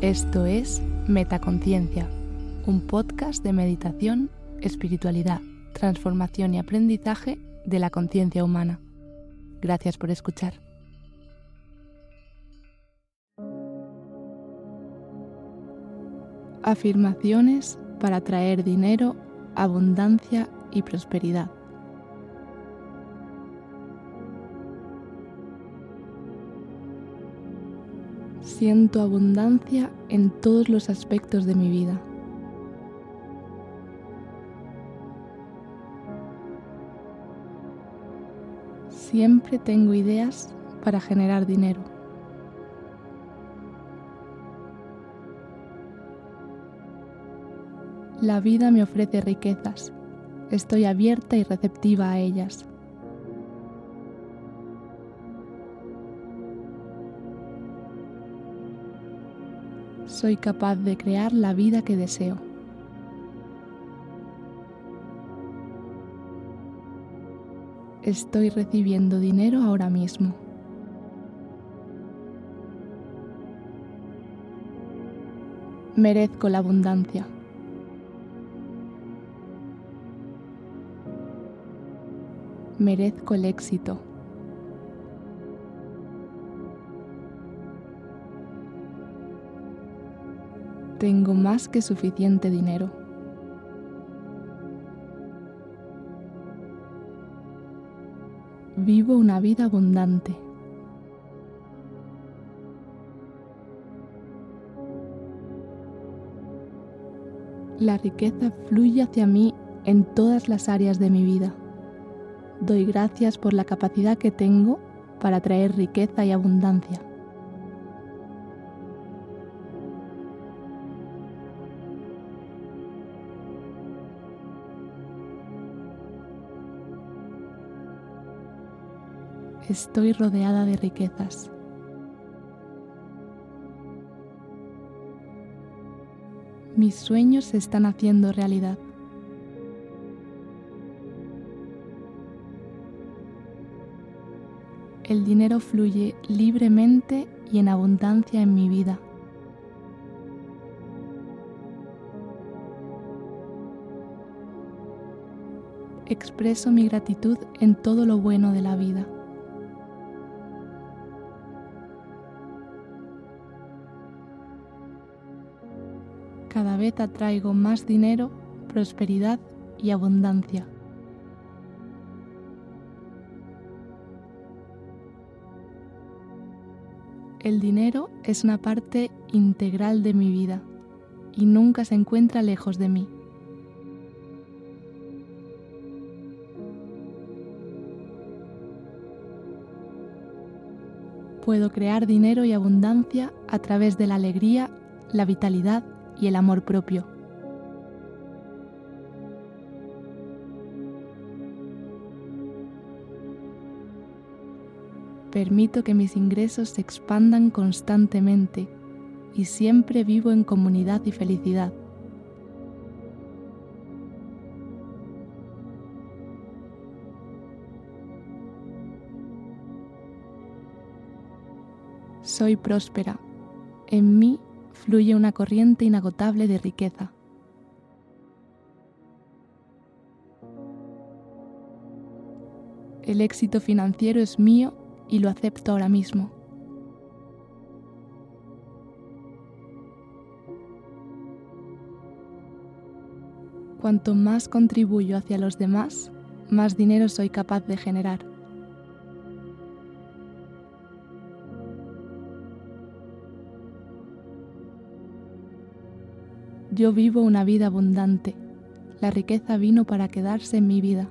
Esto es Metaconciencia, un podcast de meditación, espiritualidad, transformación y aprendizaje de la conciencia humana. Gracias por escuchar. Afirmaciones para traer dinero, abundancia y prosperidad. Siento abundancia en todos los aspectos de mi vida. Siempre tengo ideas para generar dinero. La vida me ofrece riquezas. Estoy abierta y receptiva a ellas. Soy capaz de crear la vida que deseo. Estoy recibiendo dinero ahora mismo. Merezco la abundancia. Merezco el éxito. Tengo más que suficiente dinero. Vivo una vida abundante. La riqueza fluye hacia mí en todas las áreas de mi vida. Doy gracias por la capacidad que tengo para traer riqueza y abundancia. Estoy rodeada de riquezas. Mis sueños se están haciendo realidad. El dinero fluye libremente y en abundancia en mi vida. Expreso mi gratitud en todo lo bueno de la vida. Cada vez atraigo más dinero, prosperidad y abundancia. El dinero es una parte integral de mi vida y nunca se encuentra lejos de mí. Puedo crear dinero y abundancia a través de la alegría, la vitalidad y el amor propio. Permito que mis ingresos se expandan constantemente y siempre vivo en comunidad y felicidad. Soy próspera. En mí fluye una corriente inagotable de riqueza. El éxito financiero es mío y lo acepto ahora mismo. Cuanto más contribuyo hacia los demás, más dinero soy capaz de generar. Yo vivo una vida abundante. La riqueza vino para quedarse en mi vida.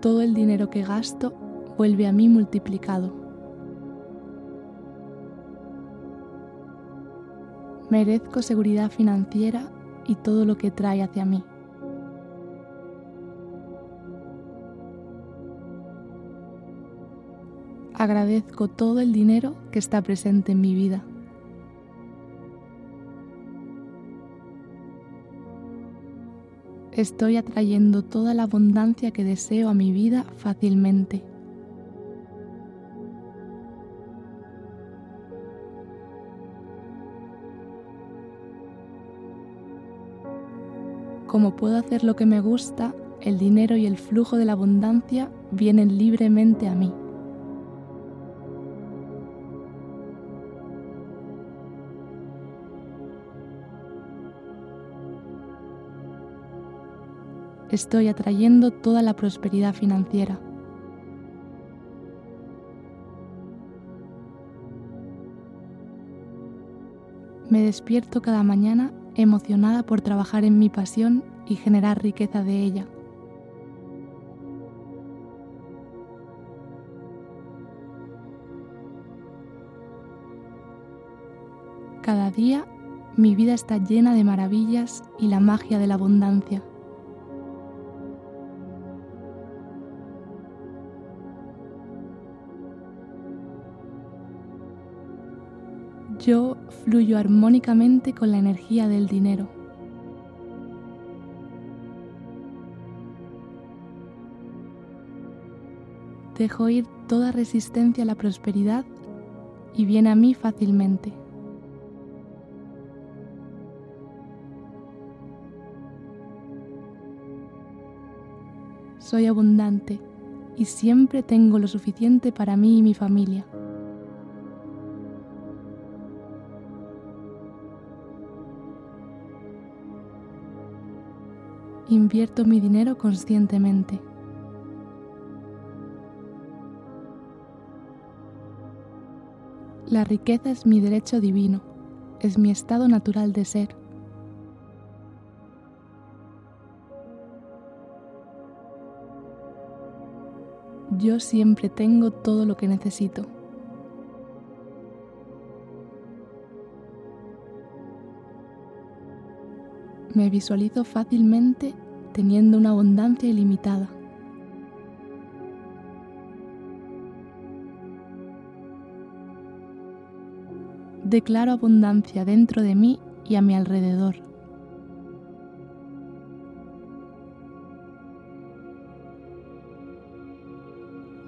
Todo el dinero que gasto vuelve a mí multiplicado. Merezco seguridad financiera y todo lo que trae hacia mí. Agradezco todo el dinero que está presente en mi vida. Estoy atrayendo toda la abundancia que deseo a mi vida fácilmente. Como puedo hacer lo que me gusta, el dinero y el flujo de la abundancia vienen libremente a mí. Estoy atrayendo toda la prosperidad financiera. Me despierto cada mañana emocionada por trabajar en mi pasión y generar riqueza de ella. Cada día mi vida está llena de maravillas y la magia de la abundancia. Yo fluyo armónicamente con la energía del dinero. Dejo ir toda resistencia a la prosperidad y viene a mí fácilmente. Soy abundante y siempre tengo lo suficiente para mí y mi familia. Invierto mi dinero conscientemente. La riqueza es mi derecho divino, es mi estado natural de ser. Yo siempre tengo todo lo que necesito. Me visualizo fácilmente teniendo una abundancia ilimitada. Declaro abundancia dentro de mí y a mi alrededor.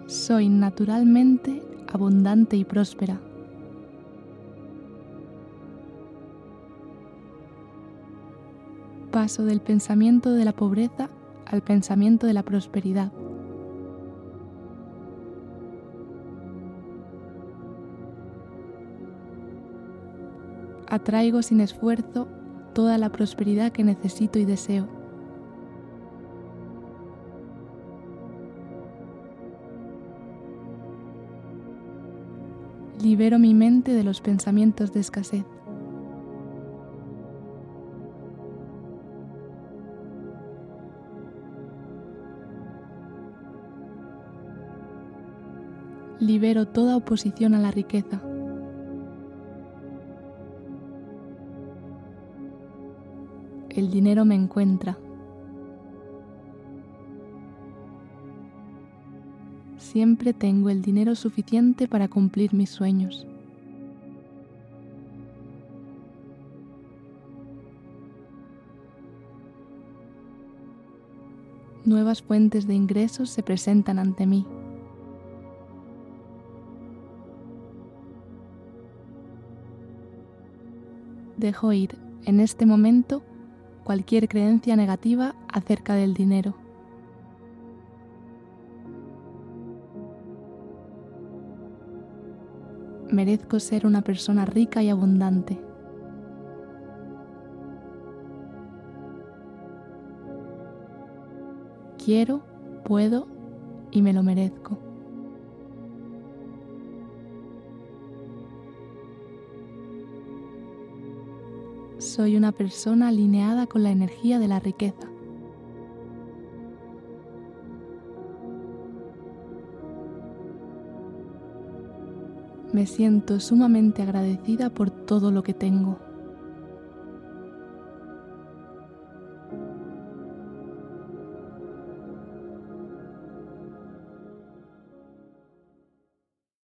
Soy naturalmente abundante y próspera. Paso del pensamiento de la pobreza al pensamiento de la prosperidad. Atraigo sin esfuerzo toda la prosperidad que necesito y deseo. Libero mi mente de los pensamientos de escasez. Libero toda oposición a la riqueza. El dinero me encuentra. Siempre tengo el dinero suficiente para cumplir mis sueños. Nuevas fuentes de ingresos se presentan ante mí. Dejo ir en este momento cualquier creencia negativa acerca del dinero. Merezco ser una persona rica y abundante. Quiero, puedo y me lo merezco. Soy una persona alineada con la energía de la riqueza. Me siento sumamente agradecida por todo lo que tengo.